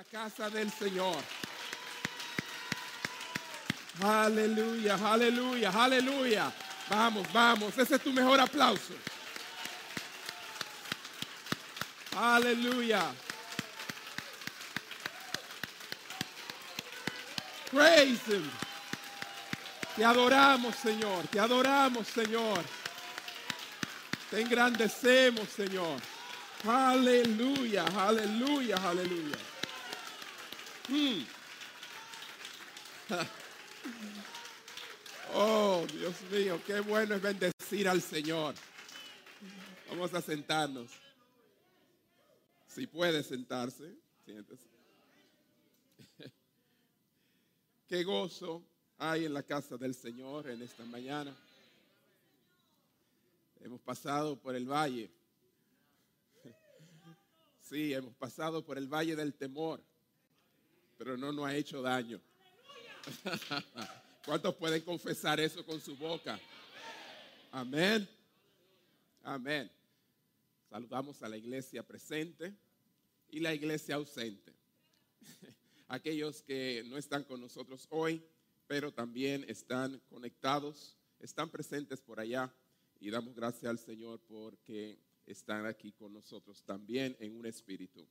la casa del Señor. Aleluya, aleluya, aleluya. Vamos, vamos, ese es tu mejor aplauso. Aleluya. Praise Him. Te adoramos, Señor. Te adoramos, Señor. Te engrandecemos, Señor. Aleluya, aleluya, aleluya. Mm. Oh, Dios mío, qué bueno es bendecir al Señor. Vamos a sentarnos. Si puede sentarse, siéntese. Qué gozo hay en la casa del Señor en esta mañana. Hemos pasado por el valle. Sí, hemos pasado por el valle del temor, pero no nos ha hecho daño. ¿Cuántos pueden confesar eso con su boca? Amén. Amén. Saludamos a la iglesia presente y la iglesia ausente. Aquellos que no están con nosotros hoy, pero también están conectados, están presentes por allá y damos gracias al Señor porque están aquí con nosotros también en un espíritu.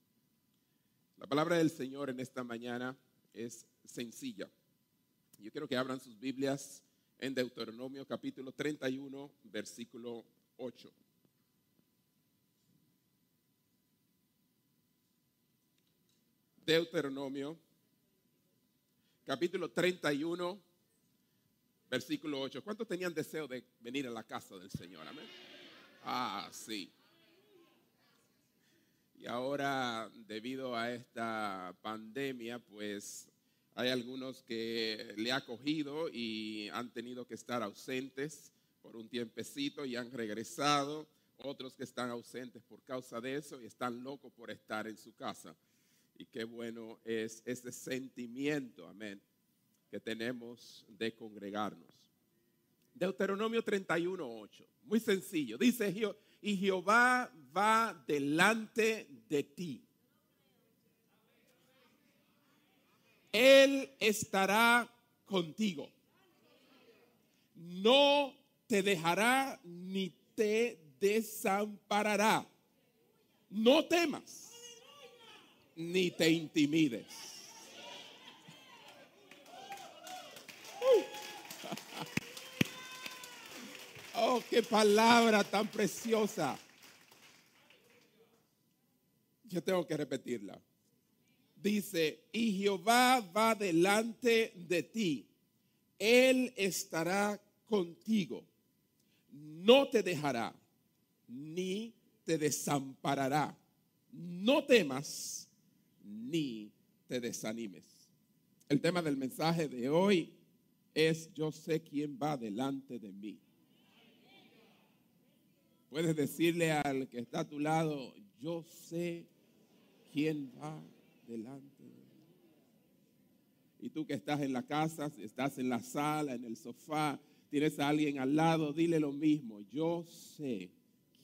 La palabra del Señor en esta mañana es sencilla. Yo quiero que abran sus Biblias en Deuteronomio capítulo 31, versículo 8. Deuteronomio capítulo 31, versículo 8. ¿Cuántos tenían deseo de venir a la casa del Señor? Amén. Ah, sí. Y ahora, debido a esta pandemia, pues hay algunos que le ha cogido y han tenido que estar ausentes por un tiempecito y han regresado. Otros que están ausentes por causa de eso y están locos por estar en su casa. Y qué bueno es ese sentimiento, amén, que tenemos de congregarnos. Deuteronomio 31.8, muy sencillo. Dice, y Jehová va delante de ti. Él estará contigo. No te dejará ni te desamparará. No temas ni te intimides. Oh, qué palabra tan preciosa. Yo tengo que repetirla. Dice, y Jehová va delante de ti. Él estará contigo. No te dejará, ni te desamparará. No temas, ni te desanimes. El tema del mensaje de hoy es yo sé quién va delante de mí. Puedes decirle al que está a tu lado, yo sé quién va delante de mí. Y tú que estás en la casa, estás en la sala, en el sofá, tienes a alguien al lado, dile lo mismo, yo sé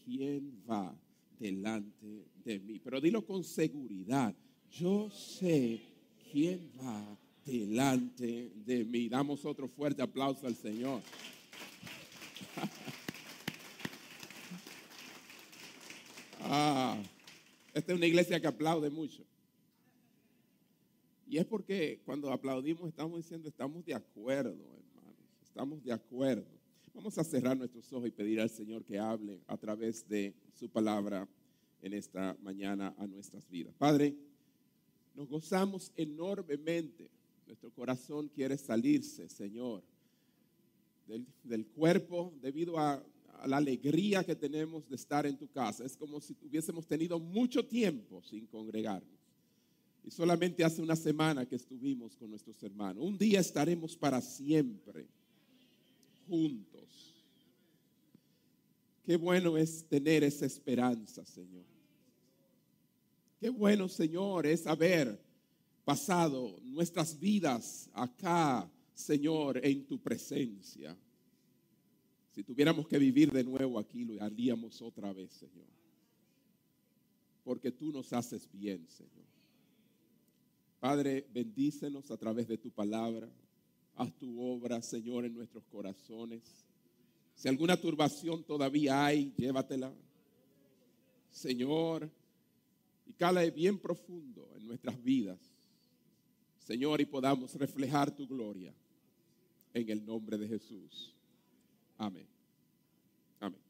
quién va delante de mí. Pero dilo con seguridad, yo sé quién va delante de mí. Damos otro fuerte aplauso al Señor. Ah, esta es una iglesia que aplaude mucho. Y es porque cuando aplaudimos estamos diciendo, estamos de acuerdo, hermanos, estamos de acuerdo. Vamos a cerrar nuestros ojos y pedir al Señor que hable a través de su palabra en esta mañana a nuestras vidas. Padre, nos gozamos enormemente. Nuestro corazón quiere salirse, Señor, del, cuerpo debido a la alegría que tenemos de estar en tu casa. Es como si hubiésemos tenido mucho tiempo sin congregarnos. Y solamente hace una semana que estuvimos con nuestros hermanos. Un día estaremos para siempre juntos. Qué bueno es tener esa esperanza, Señor. Qué bueno, Señor, es haber pasado nuestras vidas acá, Señor, en tu presencia. Si tuviéramos que vivir de nuevo aquí, lo haríamos otra vez, Señor. Porque tú nos haces bien, Señor. Padre, bendícenos a través de tu palabra. Haz tu obra, Señor, en nuestros corazones. Si alguna turbación todavía hay, llévatela. Señor, y cala bien profundo en nuestras vidas. Señor, y podamos reflejar tu gloria en el nombre de Jesús. Amén. Amén.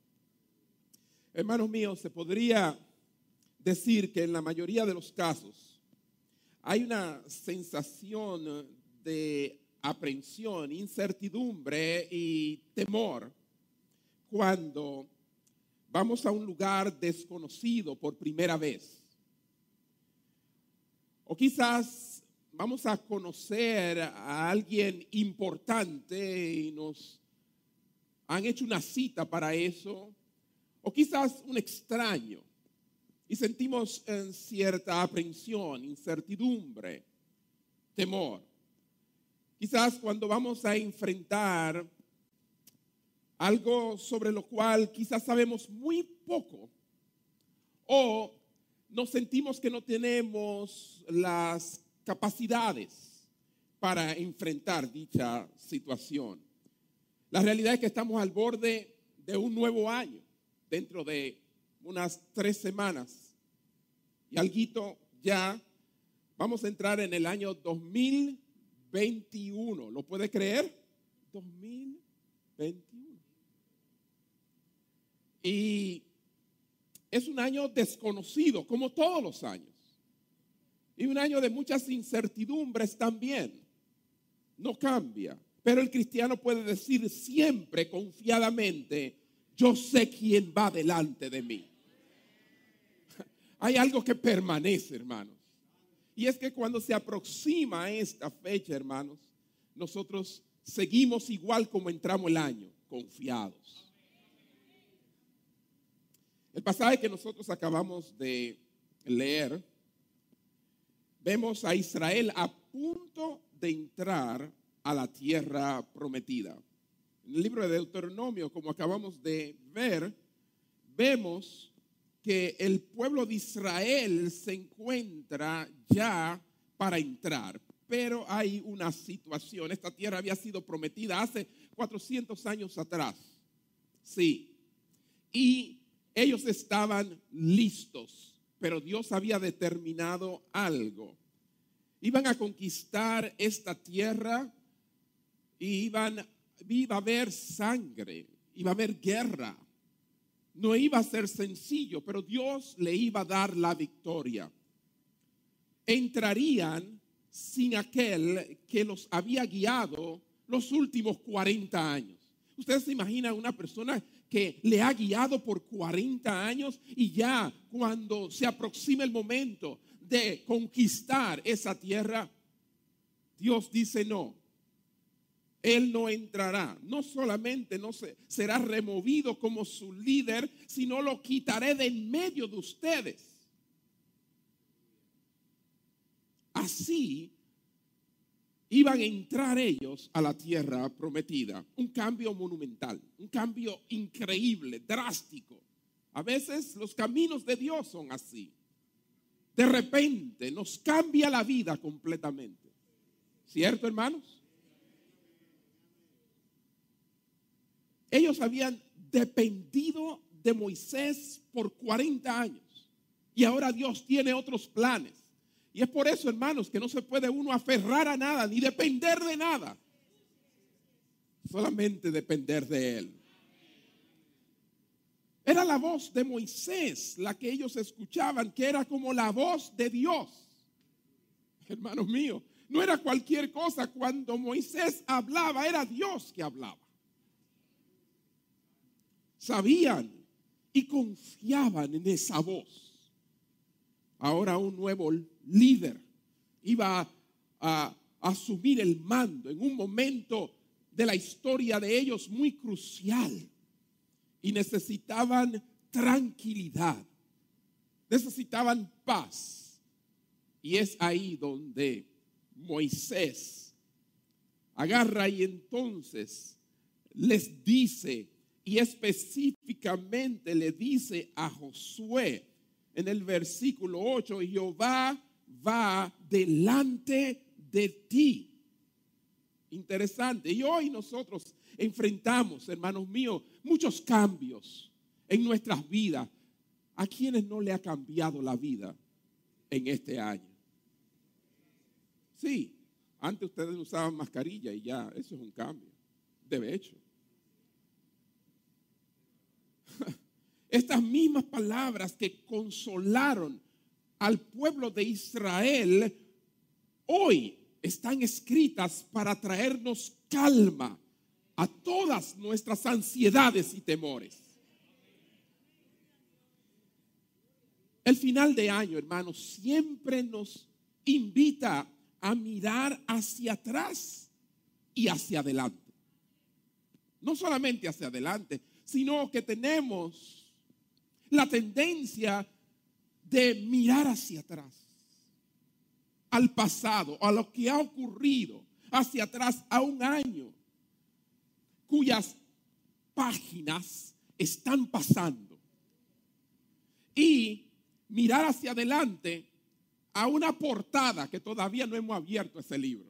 Hermanos míos, se podría decir que en la mayoría de los casos hay una sensación de aprensión, incertidumbre y temor cuando vamos a un lugar desconocido por primera vez. O quizás vamos a conocer a alguien importante y nos han hecho una cita para eso. O quizás un extraño. Y sentimos en cierta aprensión, incertidumbre, temor. Quizás cuando vamos a enfrentar algo sobre lo cual quizás sabemos muy poco o nos sentimos que no tenemos las capacidades para enfrentar dicha situación. La realidad es que estamos al borde de un nuevo año, dentro de unas tres semanas. Y alguito ya vamos a entrar en el año 2021. ¿Lo puede creer? 2021. Y es un año desconocido, como todos los años. Y un año de muchas incertidumbres también. No cambia. Pero el cristiano puede decir siempre confiadamente, yo sé quién va delante de mí. Hay algo que permanece, hermanos. Y es que cuando se aproxima esta fecha, hermanos, nosotros seguimos igual como entramos el año, confiados. El pasaje que nosotros acabamos de leer, vemos a Israel a punto de entrar a la tierra prometida. En el libro de Deuteronomio, como acabamos de ver, vemos que el pueblo de Israel se encuentra ya para entrar. Pero hay una situación. Esta tierra había sido prometida hace 400 años atrás. Sí. Y ellos estaban listos, pero Dios había determinado algo. Iban a conquistar esta tierra y iban, iba a haber sangre, iba a haber guerra. No iba a ser sencillo, pero Dios le iba a dar la victoria. Entrarían sin aquel que los había guiado los últimos 40 años. Ustedes se imaginan una persona que le ha guiado por 40 años y ya cuando se aproxima el momento de conquistar esa tierra, Dios dice no. Él no entrará. No solamente no se, será removido como su líder, sino lo quitaré de en medio de ustedes. Así iban a entrar ellos a la tierra prometida. Un cambio monumental, un cambio increíble, drástico. A veces los caminos de Dios son así. De repente nos cambia la vida completamente. ¿Cierto, hermanos? Ellos habían dependido de Moisés por 40 años y ahora Dios tiene otros planes. Y es por eso, hermanos, que no se puede uno aferrar a nada ni depender de nada. Solamente depender de Él. Era la voz de Moisés la que ellos escuchaban, que era como la voz de Dios. Hermanos míos, no era cualquier cosa. Cuando Moisés hablaba, era Dios que hablaba. Sabían y confiaban en esa voz ahora un nuevo líder iba a, asumir el mando en un momento de la historia de ellos muy crucial y necesitaban tranquilidad, necesitaban paz. Y es ahí donde Moisés agarra y entonces les dice, y específicamente le dice a Josué, en el versículo 8, Jehová va delante de ti. Interesante. Y hoy nosotros enfrentamos, hermanos míos, muchos cambios en nuestras vidas. ¿A quienes no le ha cambiado la vida en este año? Sí, antes ustedes usaban mascarilla y ya, eso es un cambio, de hecho. Estas mismas palabras que consolaron al pueblo de Israel, hoy están escritas para traernos calma a todas nuestras ansiedades y temores. El final de año, hermanos, siempre nos invita a mirar hacia atrás y hacia adelante. No solamente hacia adelante, sino que tenemos la tendencia de mirar hacia atrás, al pasado, a lo que ha ocurrido, hacia atrás a un año, cuyas páginas están pasando. Y mirar hacia adelante a una portada que todavía no hemos abierto ese libro.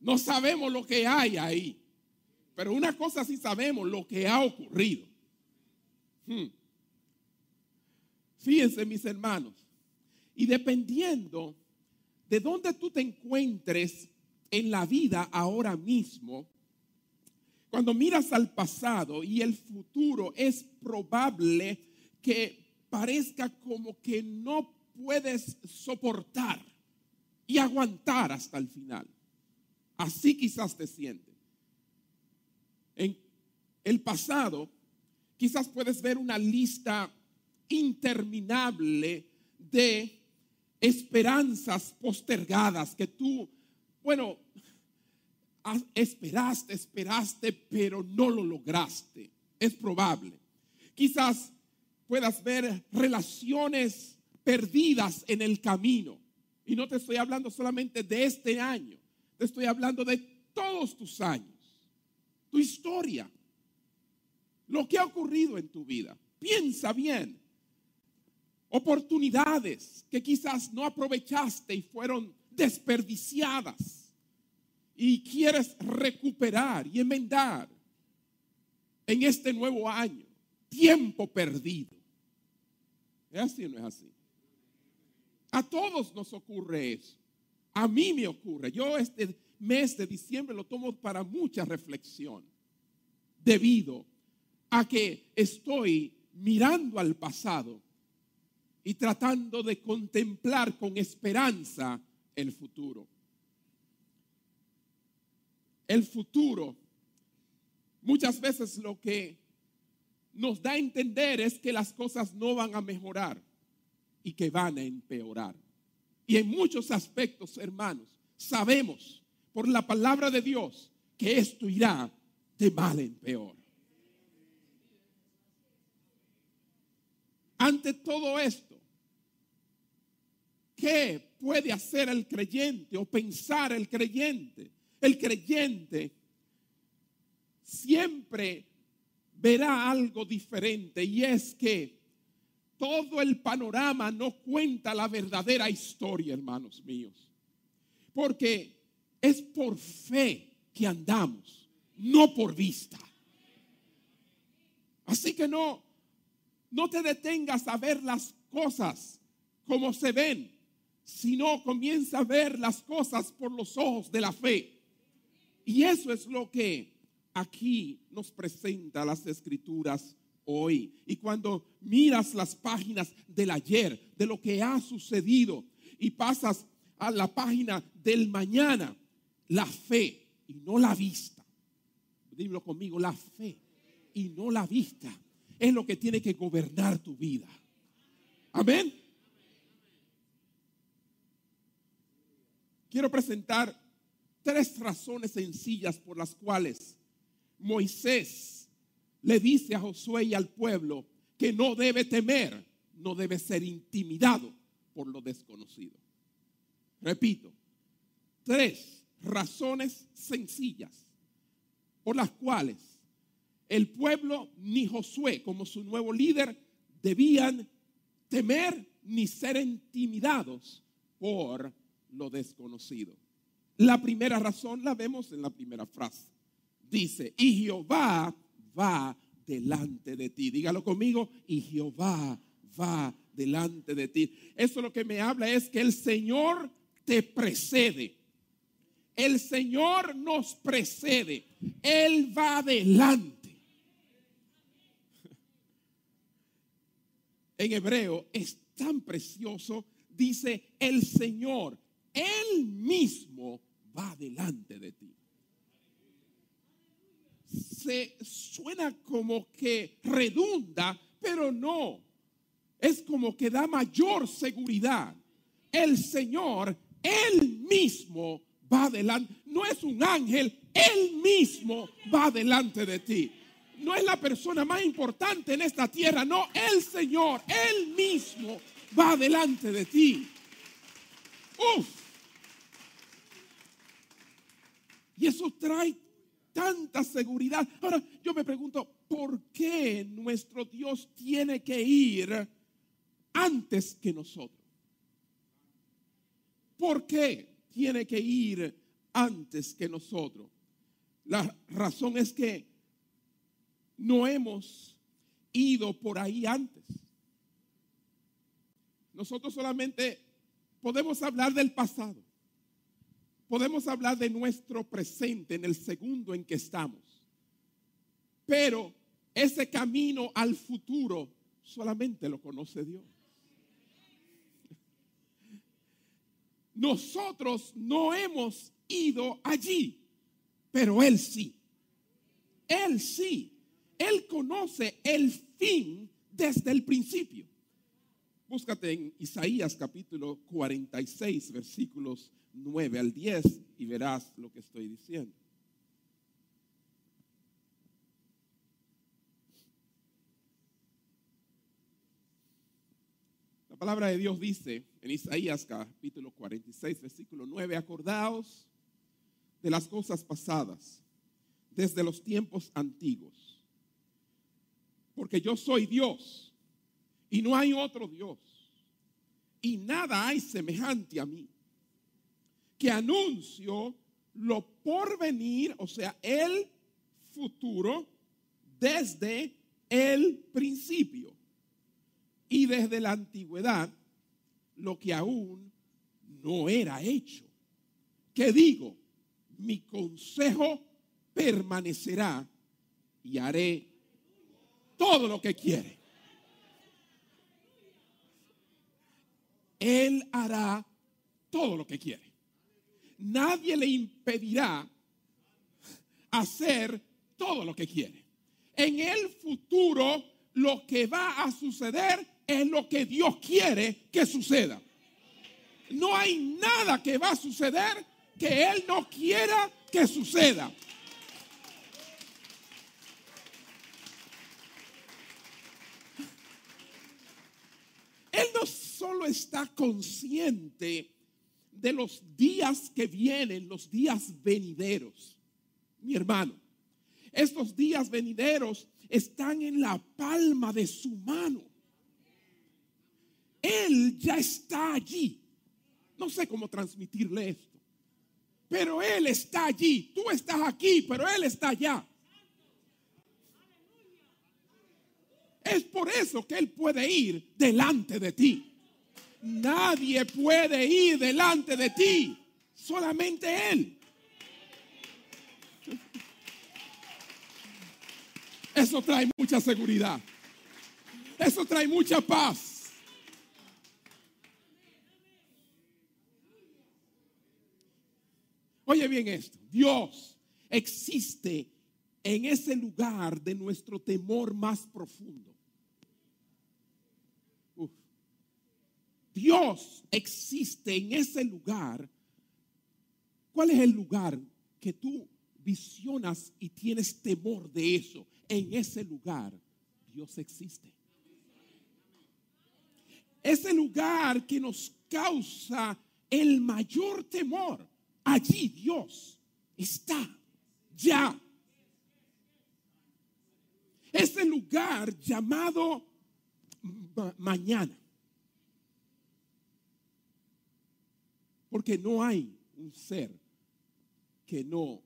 No sabemos lo que hay ahí, pero una cosa sí sabemos, lo que ha ocurrido. Hmm. Fíjense mis hermanos, y dependiendo de dónde tú te encuentres en la vida ahora mismo, cuando miras al pasado y el futuro, es probable que parezca como que no puedes soportar y aguantar hasta el final. Así quizás te sientes. En el pasado, quizás puedes ver una lista interminable de esperanzas postergadas que tú, bueno, esperaste, esperaste, pero no lo lograste. Es probable. Quizás puedas ver relaciones perdidas en el camino. Y no te estoy hablando solamente de este año, te estoy hablando de todos tus años, tu historia, lo que ha ocurrido en tu vida. Piensa bien oportunidades que quizás no aprovechaste y fueron desperdiciadas y quieres recuperar y enmendar en este nuevo año, tiempo perdido. ¿Es así o no es así? A todos nos ocurre eso. A mí me ocurre. Yo este mes de diciembre lo tomo para mucha reflexión, debido a que estoy mirando al pasado y tratando de contemplar con esperanza el futuro. El futuro, muchas veces lo que nos da a entender es que las cosas no van a mejorar y que van a empeorar. Y en muchos aspectos, hermanos, sabemos por la palabra de Dios que esto irá de mal en peor. Ante todo esto, ¿Qué puede hacer el creyente o pensar el creyente? El creyente siempre verá algo diferente y es que todo el panorama no cuenta la verdadera historia, hermanos míos. Porque es por fe que andamos, no por vista. Así que no, no te detengas a ver las cosas como se ven, sino comienza a ver las cosas por los ojos de la fe. Y eso es lo que aquí nos presenta las escrituras hoy. Y cuando miras las páginas del ayer, de lo que ha sucedido, y pasas a la página del mañana, la fe y no la vista. Dímelo conmigo, la fe y no la vista es lo que tiene que gobernar tu vida. Amén. quiero presentar tres razones sencillas por las cuales Moisés le dice a Josué y al pueblo que no debe temer, no debe ser intimidado por lo desconocido. Repito, tres razones sencillas por las cuales el pueblo ni Josué como su nuevo líder debían temer ni ser intimidados por lo desconocido. La primera razón la vemos en la primera frase. Dice, y Jehová va delante de ti. Dígalo conmigo, y Jehová va delante de ti. Eso lo que me habla es que el Señor te precede. El Señor nos precede. Él va adelante. En hebreo es tan precioso. Dice, el Señor, Él mismo va delante de ti. Se suena como que redunda, pero no. Es como que da mayor seguridad. El Señor, Él mismo va delante. No es un ángel, Él mismo va delante de ti. No es la persona más importante en esta tierra, no, el Señor, Él mismo va delante de ti. Uf. Y eso trae tanta seguridad. Ahora, yo me pregunto, ¿por qué nuestro Dios tiene que ir antes que nosotros? ¿Por qué tiene que ir antes que nosotros? La razón es que no hemos ido por ahí antes. Nosotros solamente podemos hablar del pasado. Podemos hablar de nuestro presente en el segundo en que estamos. Pero ese camino al futuro solamente lo conoce Dios. Nosotros no hemos ido allí, pero Él sí. Él sí. Él conoce el fin desde el principio. Búscate en Isaías capítulo 46, versículos 9 al 10 y verás lo que estoy diciendo. La palabra de Dios dice en Isaías capítulo 46, versículo 9, acordaos de las cosas pasadas desde los tiempos antiguos, porque yo soy Dios y no hay otro Dios. Y nada hay semejante a mí. Que anuncio lo por venir, o sea, el futuro, desde el principio. Y desde la antigüedad, lo que aún no era hecho. Que digo, mi consejo permanecerá y haré todo lo que quiere. Él hará todo lo que quiere. Nadie le impedirá hacer todo lo que quiere. En el futuro lo que va a suceder es lo que Dios quiere que suceda. No hay nada que va a suceder que Él no quiera que suceda. Él no solo está consciente de los días que vienen, los días venideros. Mi hermano, estos días venideros están en la palma de su mano. Él ya está allí. No sé cómo transmitirle esto, pero Él está allí. Tú estás aquí, pero Él está allá. Es por eso que Él puede ir delante de ti. Nadie puede ir delante de ti, solamente Él. Eso trae mucha seguridad. Eso trae mucha paz. Oye bien esto, Dios existe en ese lugar de nuestro temor más profundo. Dios existe en ese lugar, ¿cuál es el lugar que tú visionas y tienes temor de eso? En ese lugar Dios existe. Ese lugar que nos causa el mayor temor, allí Dios está ya. Ese lugar llamado mañana Porque no hay un ser que no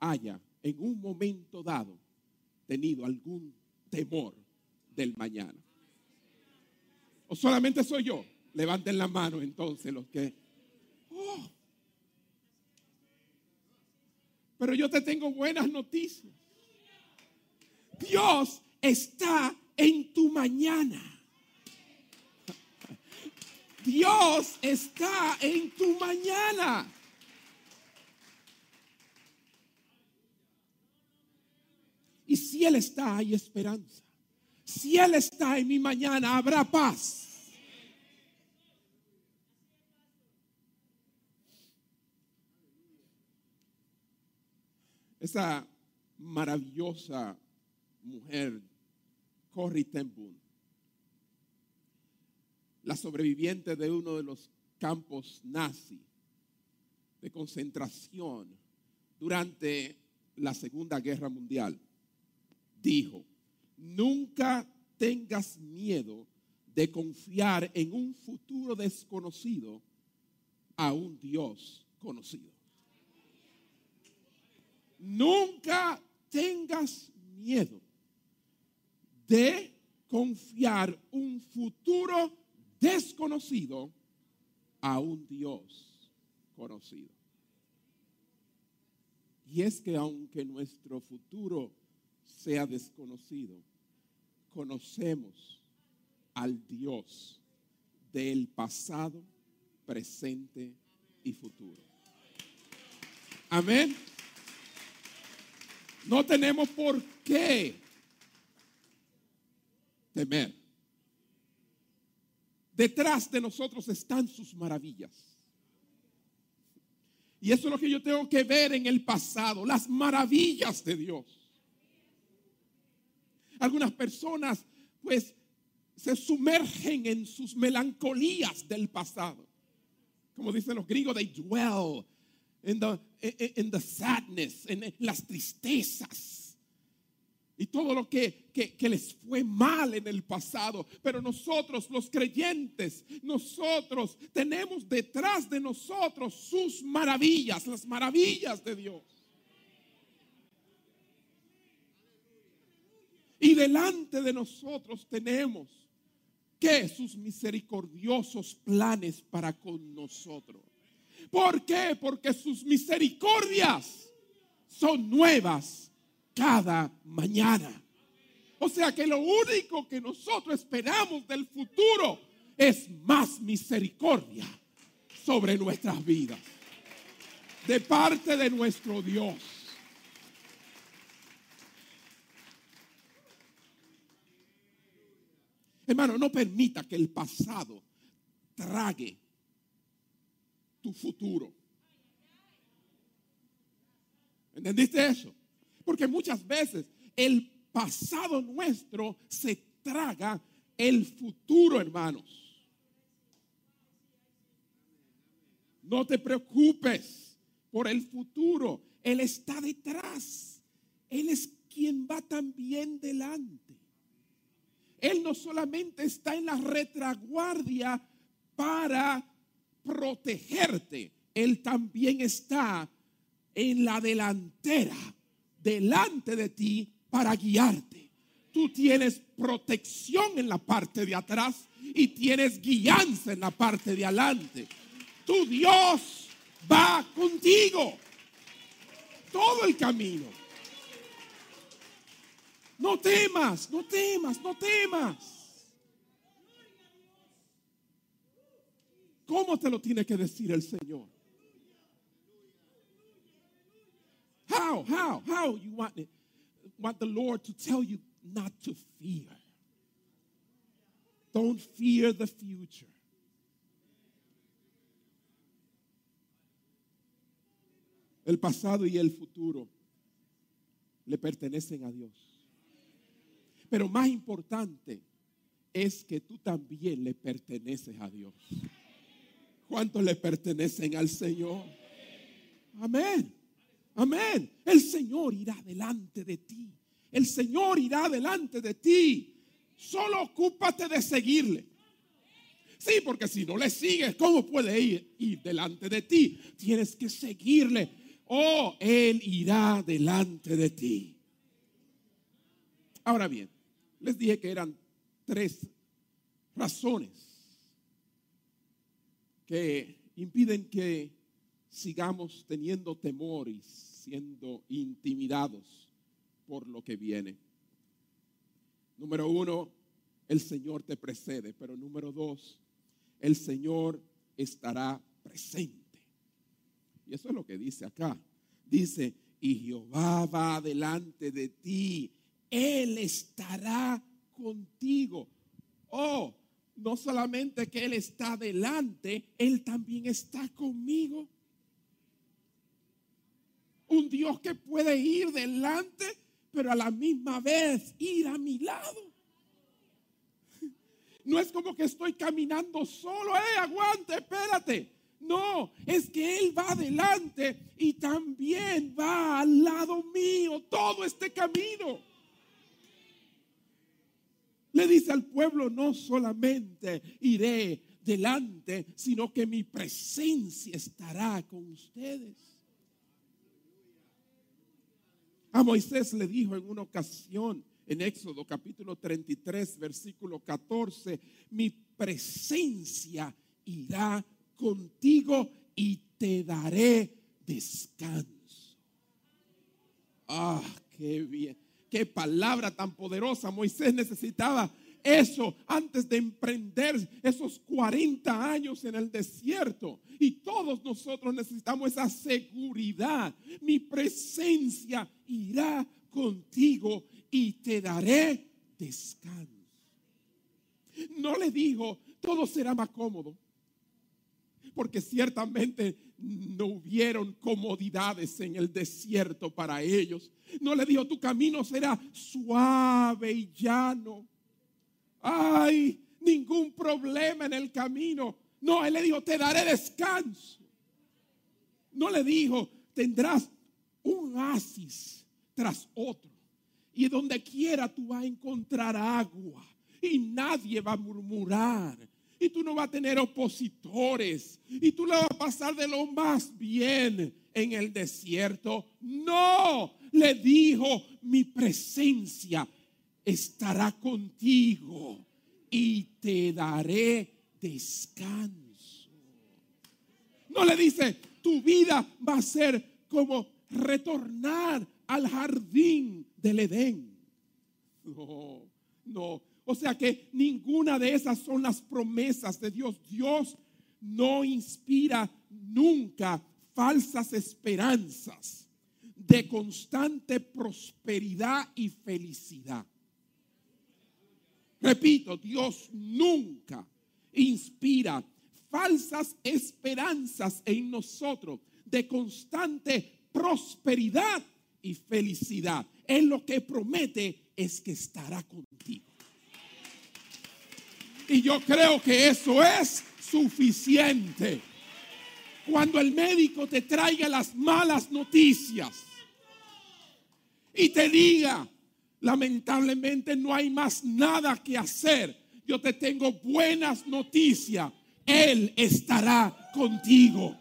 haya en un momento dado tenido algún temor del mañana. ¿O solamente soy yo? Levanten la mano entonces los que... Oh. Pero yo te tengo buenas noticias. Dios está en tu mañana. Dios está en tu mañana. Y si Él está, hay esperanza. Si Él está en mi mañana, habrá paz. Esa maravillosa mujer, Corrie ten la sobreviviente de uno de los campos nazi de concentración durante la Segunda Guerra Mundial, dijo, nunca tengas miedo de confiar en un futuro desconocido a un Dios conocido. Nunca tengas miedo de confiar un futuro desconocido a un Dios conocido. Y es que aunque nuestro futuro sea desconocido, conocemos al Dios del pasado, presente y futuro. Amén. No tenemos por qué temer. Detrás de nosotros están sus maravillas. Y eso es lo que yo tengo que ver en el pasado, las maravillas de Dios. Algunas personas pues se sumergen en sus melancolías del pasado. Como dicen los griegos, they dwell in the, in the sadness, en las tristezas y todo lo que, que, les fue mal en el pasado. Pero nosotros, los creyentes, nosotros tenemos detrás de nosotros sus maravillas, las maravillas de Dios. Y delante de nosotros tenemos que sus misericordiosos planes para con nosotros. ¿Por qué? Porque sus misericordias son nuevas cada mañana. O sea que lo único que nosotros esperamos del futuro es más misericordia sobre nuestras vidas. De parte de nuestro Dios. Hermano, no permita que el pasado trague tu futuro. ¿Entendiste eso? Porque muchas veces el pasado nuestro se traga el futuro, hermanos. No te preocupes por el futuro. Él está detrás. Él es quien va también delante. Él no solamente está en la retraguardia para protegerte, Él también está en la delantera delante de ti para guiarte. Tú tienes protección en la parte de atrás y tienes guianza en la parte de adelante. Tu Dios va contigo todo el camino. No temas, no temas, no temas. ¿Cómo te lo tiene que decir el Señor? How, how, how you want it, want the Lord to tell you not to fear. Don't fear the future. El pasado y el futuro le pertenecen a Dios. Pero más importante es que tú también le perteneces a Dios. ¿Cuántos le pertenecen al Señor? Amén. Amén. El Señor irá delante de ti. El Señor irá delante de ti. Solo ocúpate de seguirle. Sí, porque si no le sigues, ¿cómo puede ir, ir delante de ti? Tienes que seguirle. Oh, Él irá delante de ti. Ahora bien, les dije que eran tres razones que impiden que sigamos teniendo temor y siendo intimidados por lo que viene. Número uno, el Señor te precede, pero número dos, el Señor estará presente. Y eso es lo que dice acá. Dice, y Jehová va delante de ti, Él estará contigo. Oh, no solamente que Él está delante, Él también está conmigo. Un Dios que puede ir delante, pero a la misma vez ir a mi lado. No es como que estoy caminando solo, eh, aguante, espérate. No, es que Él va adelante y también va al lado mío todo este camino. Le dice al pueblo, no solamente iré delante, sino que mi presencia estará con ustedes. A Moisés le dijo en una ocasión, en Éxodo capítulo 33, versículo 14, mi presencia irá contigo y te daré descanso. Ah, qué bien. Qué palabra tan poderosa. Moisés necesitaba eso antes de emprender esos 40 años en el desierto. Y todos nosotros necesitamos esa seguridad. Mi presencia irá contigo y te daré descanso. No le digo, todo será más cómodo, porque ciertamente no hubieron comodidades en el desierto para ellos. No le dijo, tu camino será suave y llano. Ay, ningún problema en el camino. No, él le dijo, te daré descanso. No le dijo, tendrás un oasis tras otro y donde quiera tú vas a encontrar agua. Y nadie va a murmurar. Y tú no vas a tener opositores. Y tú la vas a pasar de lo más bien en el desierto. No, le dijo, mi presencia estará contigo y te daré descanso. No le dice, tu vida va a ser como retornar al jardín del Edén. No, no. O sea que ninguna de esas son las promesas de Dios. Dios no inspira nunca falsas esperanzas de constante prosperidad y felicidad. Repito, Dios nunca inspira falsas esperanzas en nosotros de constante prosperidad y felicidad. Él lo que promete es que estará contigo. Y yo creo que eso es suficiente. Cuando el médico te traiga las malas noticias y te diga, lamentablemente no hay más nada que hacer, yo te tengo buenas noticias. Él estará contigo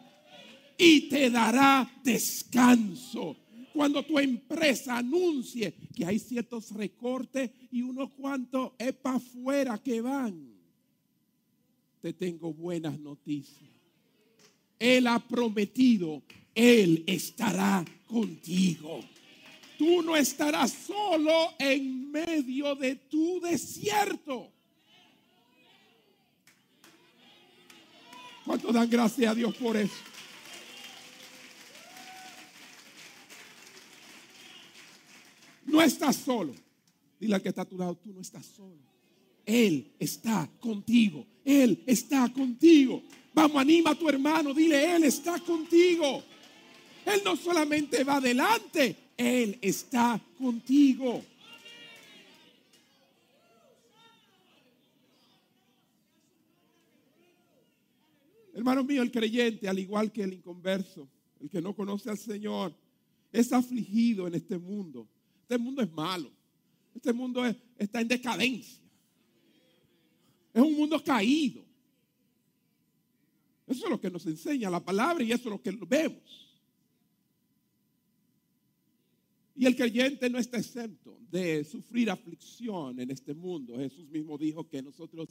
y te dará descanso cuando tu empresa anuncie que hay ciertos recortes y unos cuantos es para afuera que van, te tengo buenas noticias. Él ha prometido, Él estará contigo. Tú no estarás solo en medio de tu desierto. ¿Cuánto dan gracias a Dios por eso? No estás solo. Dile al que está a tu lado, tú no estás solo. Él está contigo. Él está contigo. Vamos, anima a tu hermano. Dile, Él está contigo. Él no solamente va adelante, Él está contigo. Hermano mío, el creyente, al igual que el inconverso, el que no conoce al Señor, es afligido en este mundo este mundo es malo. Este mundo está en decadencia. Es un mundo caído. Eso es lo que nos enseña la palabra y eso es lo que vemos. Y el creyente no está exento de sufrir aflicción en este mundo. Jesús mismo dijo que nosotros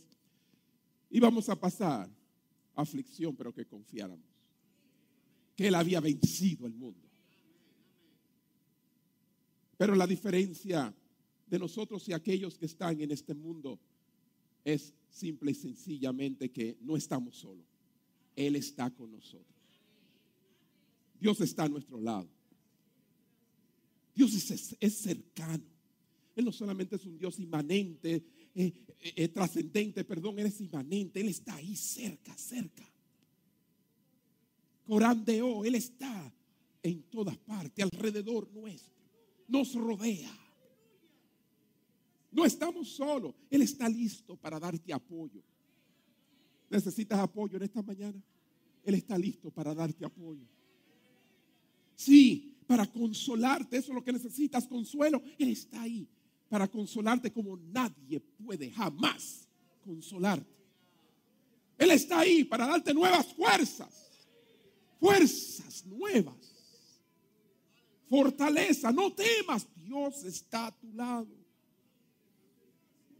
íbamos a pasar aflicción, pero que confiáramos. Que Él había vencido el mundo. Pero la diferencia de nosotros y aquellos que están en este mundo es simple y sencillamente que no estamos solos. Él está con nosotros. Dios está a nuestro lado. Dios es, cercano. Él no solamente es un Dios inmanente, eh, eh, eh, trascendente, perdón, Él es inmanente, Él está ahí cerca, cerca. Corandeo, Él está en todas partes, alrededor nuestro, nos rodea. No estamos solos, Él está listo para darte apoyo. ¿Necesitas apoyo en esta mañana? Él está listo para darte apoyo. Sí, para consolarte, eso es lo que necesitas, consuelo. Él está ahí para consolarte como nadie puede jamás consolarte. Él está ahí para darte nuevas fuerzas, fuerzas nuevas, fortaleza, no temas, Dios está a tu lado.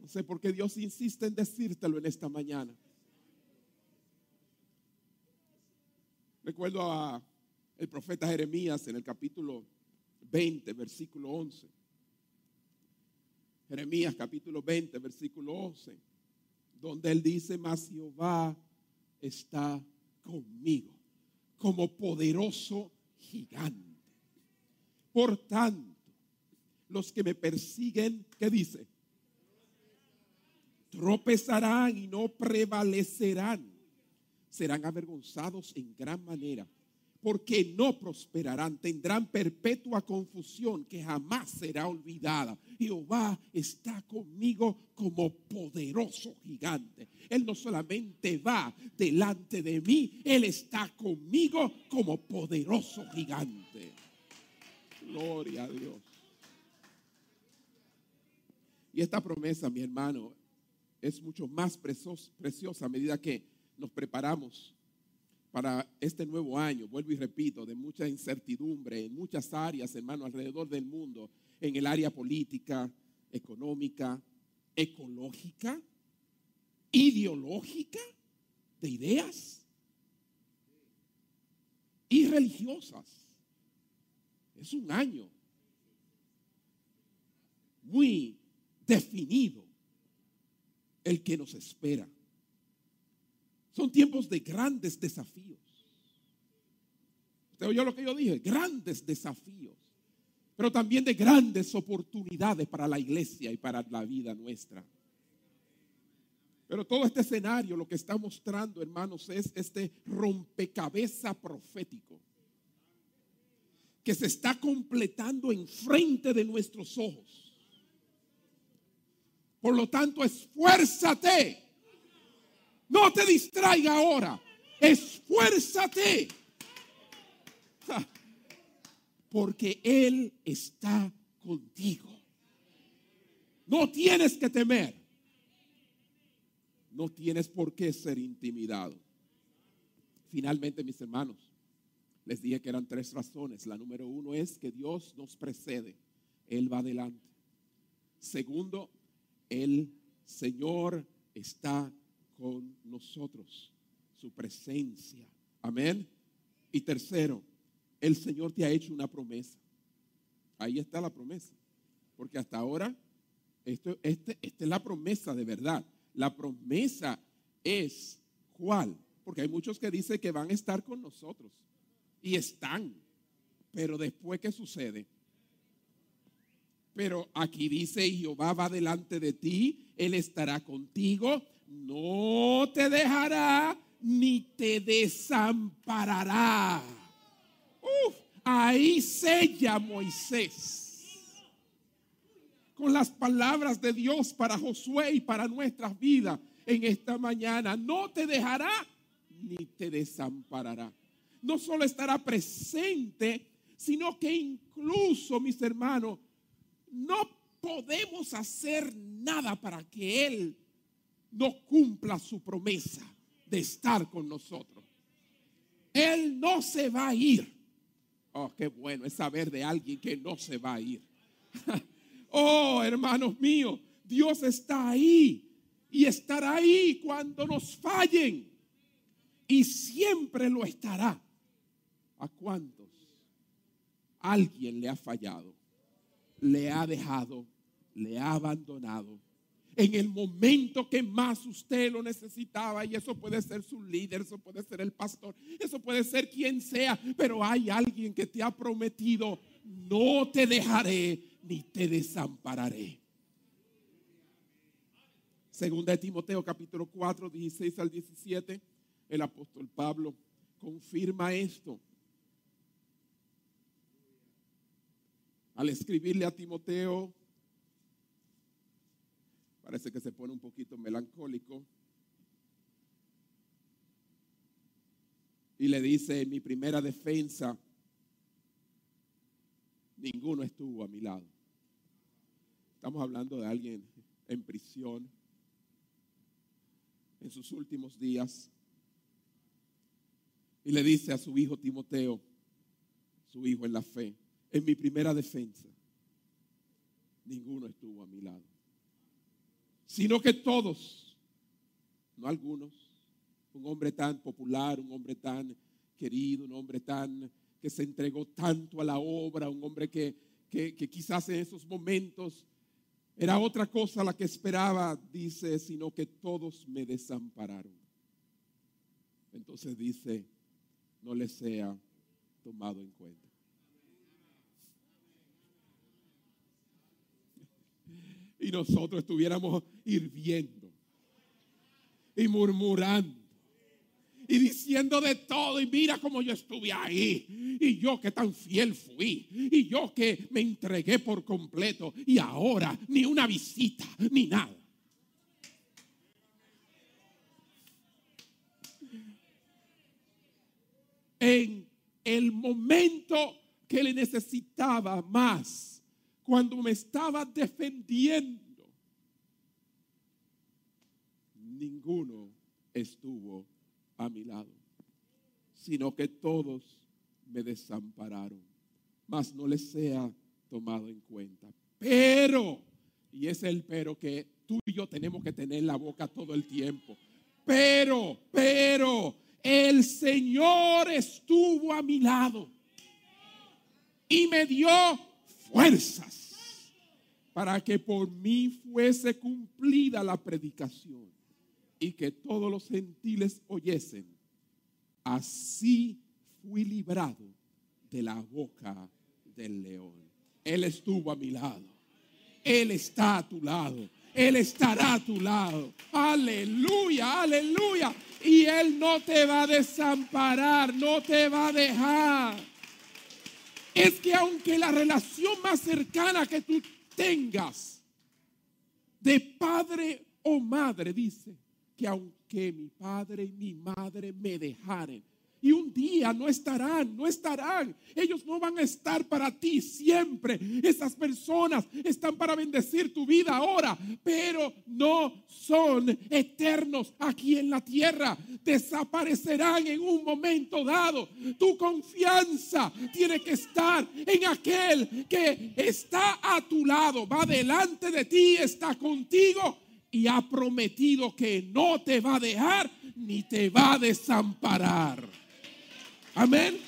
No sé por qué Dios insiste en decírtelo en esta mañana. Recuerdo a el profeta Jeremías en el capítulo 20, versículo 11. Jeremías capítulo 20, versículo 11, donde él dice, mas Jehová está conmigo como poderoso gigante. Por tanto, los que me persiguen, ¿qué dice? Tropezarán y no prevalecerán. Serán avergonzados en gran manera porque no prosperarán, tendrán perpetua confusión que jamás será olvidada. Jehová está conmigo como poderoso gigante. Él no solamente va delante de mí, Él está conmigo como poderoso gigante. Gloria a Dios. Y esta promesa, mi hermano, es mucho más preciosa a medida que nos preparamos para este nuevo año, vuelvo y repito, de mucha incertidumbre en muchas áreas, hermano, alrededor del mundo, en el área política, económica, ecológica, ideológica, de ideas y religiosas. Es un año muy definido el que nos espera. Son tiempos de grandes desafíos. ¿Usted oyó lo que yo dije? Grandes desafíos. Pero también de grandes oportunidades para la iglesia y para la vida nuestra. Pero todo este escenario lo que está mostrando, hermanos, es este rompecabezas profético que se está completando enfrente de nuestros ojos. Por lo tanto, esfuérzate no te distraiga ahora. Esfuérzate. Porque Él está contigo. No tienes que temer. No tienes por qué ser intimidado. Finalmente, mis hermanos, les dije que eran tres razones. La número uno es que Dios nos precede. Él va adelante. Segundo, el Señor está con nosotros, su presencia. Amén. Y tercero, el Señor te ha hecho una promesa. Ahí está la promesa. Porque hasta ahora, esto, este, esta es la promesa de verdad. La promesa es cuál. Porque hay muchos que dicen que van a estar con nosotros. Y están. Pero después, ¿qué sucede? Pero aquí dice, Jehová va delante de ti, Él estará contigo, no te dejará ni te desamparará. Uf, ahí sella Moisés con las palabras de Dios para Josué y para nuestras vidas en esta mañana. No te dejará ni te desamparará. No solo estará presente, sino que incluso, mis hermanos, no podemos hacer nada para que Él no cumpla su promesa de estar con nosotros. Él no se va a ir. Oh, qué bueno es saber de alguien que no se va a ir. oh, hermanos míos, Dios está ahí y estará ahí cuando nos fallen. Y siempre lo estará. ¿A cuántos? Alguien le ha fallado, le ha dejado, le ha abandonado en el momento que más usted lo necesitaba. Y eso puede ser su líder, eso puede ser el pastor, eso puede ser quien sea. Pero hay alguien que te ha prometido, no te dejaré ni te desampararé. Segunda de Timoteo capítulo 4, 16 al 17, el apóstol Pablo confirma esto. Al escribirle a Timoteo, Parece que se pone un poquito melancólico. Y le dice, en mi primera defensa, ninguno estuvo a mi lado. Estamos hablando de alguien en prisión, en sus últimos días. Y le dice a su hijo Timoteo, su hijo en la fe, en mi primera defensa, ninguno estuvo a mi lado sino que todos, no algunos, un hombre tan popular, un hombre tan querido, un hombre tan que se entregó tanto a la obra, un hombre que, que, quizás en esos momentos era otra cosa la que esperaba, dice, sino que todos me desampararon. Entonces dice, no les sea tomado en cuenta. Y nosotros estuviéramos hirviendo y murmurando y diciendo de todo y mira cómo yo estuve ahí y yo que tan fiel fui y yo que me entregué por completo y ahora ni una visita ni nada. En el momento que le necesitaba más, cuando me estaba defendiendo, ninguno estuvo a mi lado, sino que todos me desampararon, mas no les sea tomado en cuenta. Pero, y es el pero que tú y yo tenemos que tener en la boca todo el tiempo, pero, pero, el Señor estuvo a mi lado y me dio fuerzas para que por mí fuese cumplida la predicación y que todos los gentiles oyesen. Así fui librado de la boca del león. Él estuvo a mi lado. Él está a tu lado. Él estará a tu lado. Aleluya, aleluya. Y Él no te va a desamparar, no te va a dejar. Es que aunque la relación más cercana que tú tengas de padre o madre, dice, que aunque mi padre y mi madre me dejaren, y un día no estarán, no estarán. Ellos no van a estar para ti siempre. Esas personas están para bendecir tu vida ahora, pero no son eternos aquí en la tierra. Desaparecerán en un momento dado. Tu confianza tiene que estar en aquel que está a tu lado, va delante de ti, está contigo y ha prometido que no te va a dejar ni te va a desamparar. Amén.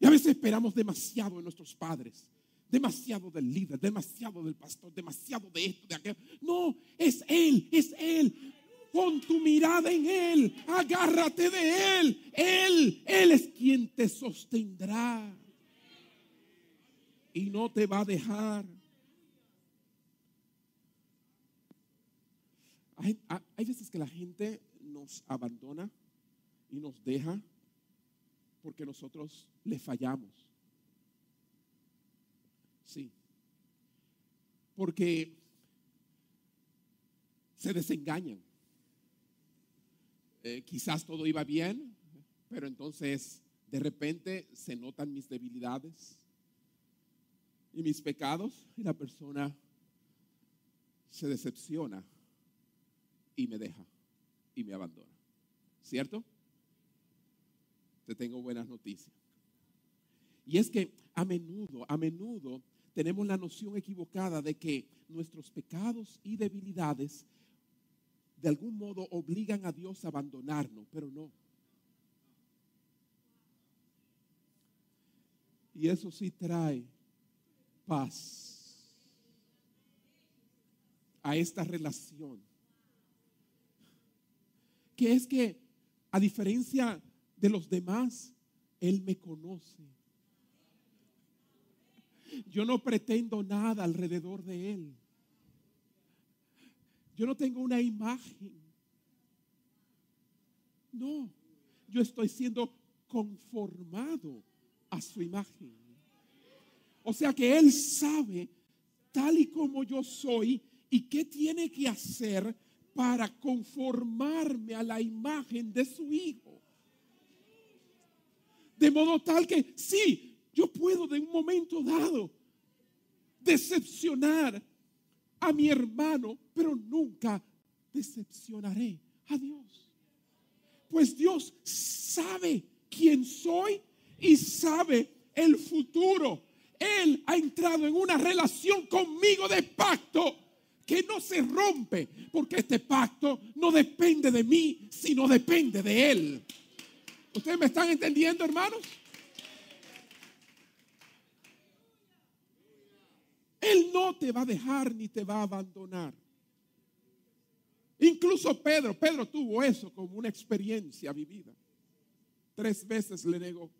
Y a veces esperamos demasiado de nuestros padres, demasiado del líder, demasiado del pastor, demasiado de esto, de aquello. No, es Él, es Él. Pon tu mirada en Él, agárrate de Él. Él, Él es quien te sostendrá y no te va a dejar. Hay, veces que la gente nos abandona y nos deja porque nosotros le fallamos. Sí. Porque se desengañan. Eh, quizás todo iba bien, pero entonces de repente se notan mis debilidades y mis pecados y la persona se decepciona y me deja y me abandona. ¿Cierto? Te tengo buenas noticias. Y es que a menudo, a menudo tenemos la noción equivocada de que nuestros pecados y debilidades de algún modo obligan a Dios a abandonarnos, pero no. Y eso sí trae paz a esta relación. Que es que, a diferencia de los demás, Él me conoce. Yo no pretendo nada alrededor de Él. Yo no tengo una imagen. No, yo estoy siendo conformado a su imagen. O sea que Él sabe tal y como yo soy y qué tiene que hacer para conformarme a la imagen de su Hijo. De modo tal que sí, yo puedo de un momento dado decepcionar a mi hermano, pero nunca decepcionaré a Dios. Pues Dios sabe quién soy y sabe el futuro. Él ha entrado en una relación conmigo de pacto que no se rompe, porque este pacto no depende de mí, sino depende de Él. ¿Ustedes me están entendiendo, hermanos? Él no te va a dejar ni te va a abandonar. Incluso Pedro, Pedro tuvo eso como una experiencia vivida. Tres veces le negó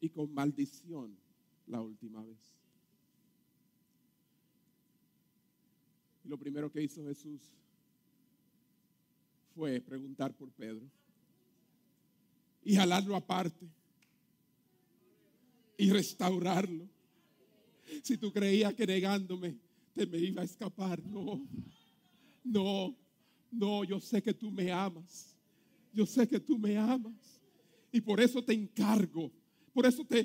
y con maldición la última vez. Y lo primero que hizo Jesús fue preguntar por Pedro y jalarlo aparte y restaurarlo. Si tú creías que negándome te me iba a escapar, no, no, no, yo sé que tú me amas, yo sé que tú me amas y por eso te encargo por eso te,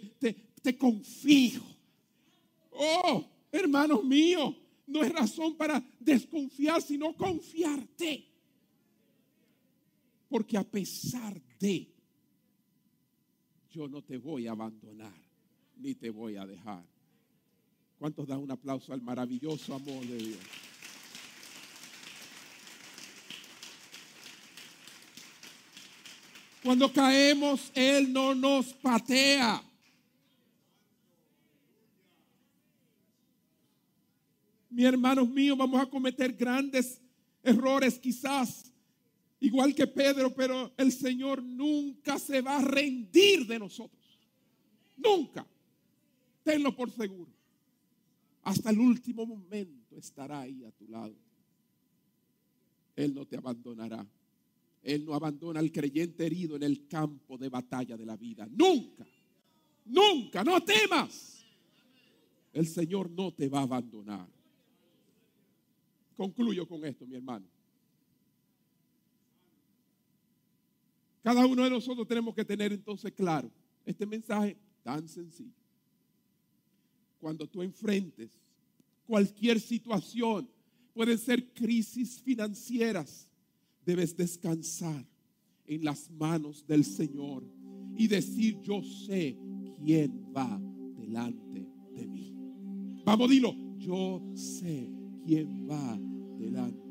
te, confío. Oh, hermanos míos, no es razón para desconfiar, sino confiarte. Porque a pesar de, yo no te voy a abandonar, ni te voy a dejar. ¿Cuántos dan un aplauso al maravilloso amor de Dios? Cuando caemos, Él no nos patea. Mi hermanos míos, vamos a cometer grandes errores quizás, igual que Pedro, pero el Señor nunca se va a rendir de nosotros. Nunca. Tenlo por seguro. Hasta el último momento estará ahí a tu lado. Él no te abandonará. Él no abandona al creyente herido en el campo de batalla de la vida. Nunca, nunca, no temas. El Señor no te va a abandonar. Concluyo con esto, mi hermano. Cada uno de nosotros tenemos que tener entonces claro este mensaje tan sencillo. Cuando tú enfrentes cualquier situación, pueden ser crisis financieras, debes descansar en las manos del Señor y decir, yo sé quién va delante de mí. Vamos, dilo, yo sé quién va delante.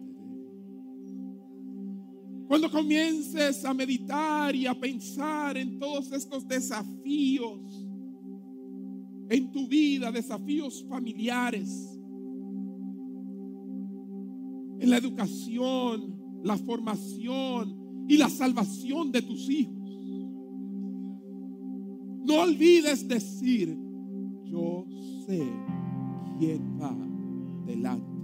Cuando comiences a meditar y a pensar en todos estos desafíos en tu vida, desafíos familiares, en la educación, la formación y la salvación de tus hijos. No olvides decir, yo sé quién va delante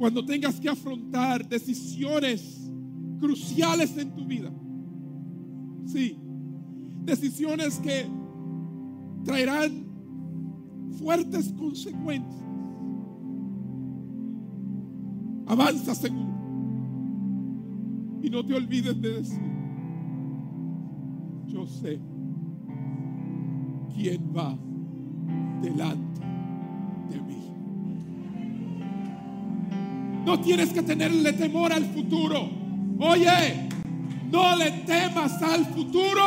Cuando tengas que afrontar decisiones cruciales en tu vida. Sí, decisiones que traerán fuertes consecuencias. Avanza seguro. Y no te olvides de decir, yo sé quién va delante de mí. No tienes que tenerle temor al futuro. Oye, no le temas al futuro.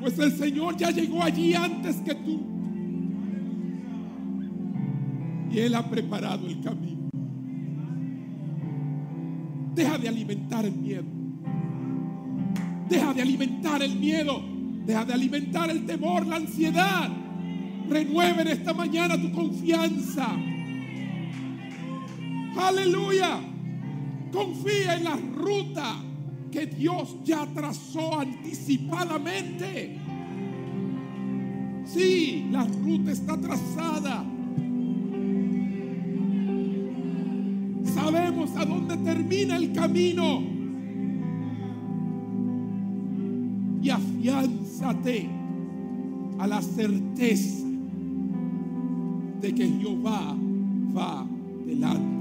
Pues el Señor ya llegó allí antes que tú. Y Él ha preparado el camino. Deja de alimentar el miedo. Deja de alimentar el miedo. Deja de alimentar el temor, la ansiedad. Renueve en esta mañana tu confianza. Aleluya. Confía en la ruta que Dios ya trazó anticipadamente. Sí, la ruta está trazada. Sabemos a dónde termina el camino. Y afiánzate a la certeza de que Jehová va delante.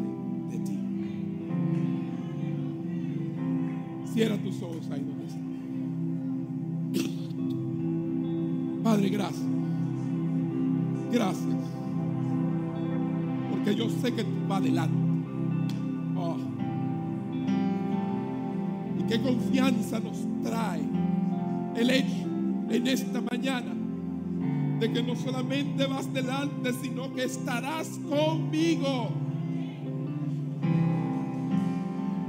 Cierra tus ojos ahí donde estás. Padre, gracias. Gracias. Porque yo sé que tú vas adelante. Oh. Y qué confianza nos trae el hecho en esta mañana de que no solamente vas delante, sino que estarás conmigo.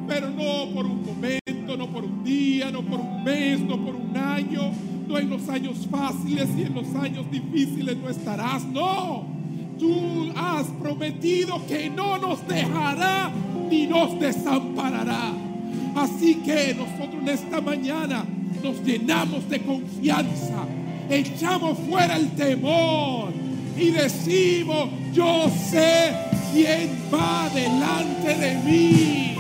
Pero no por un momento no por un día, no por un mes, no por un año, no en los años fáciles y en los años difíciles no estarás, no. Tú has prometido que no nos dejará ni nos desamparará. Así que nosotros en esta mañana nos llenamos de confianza, echamos fuera el temor y decimos, yo sé quién va delante de mí.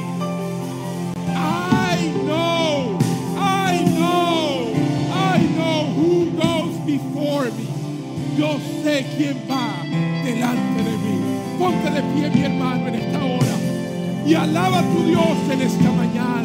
Yo sé quién va delante de mí. Ponte de pie, mi hermano, en esta hora. Y alaba a tu Dios en esta mañana.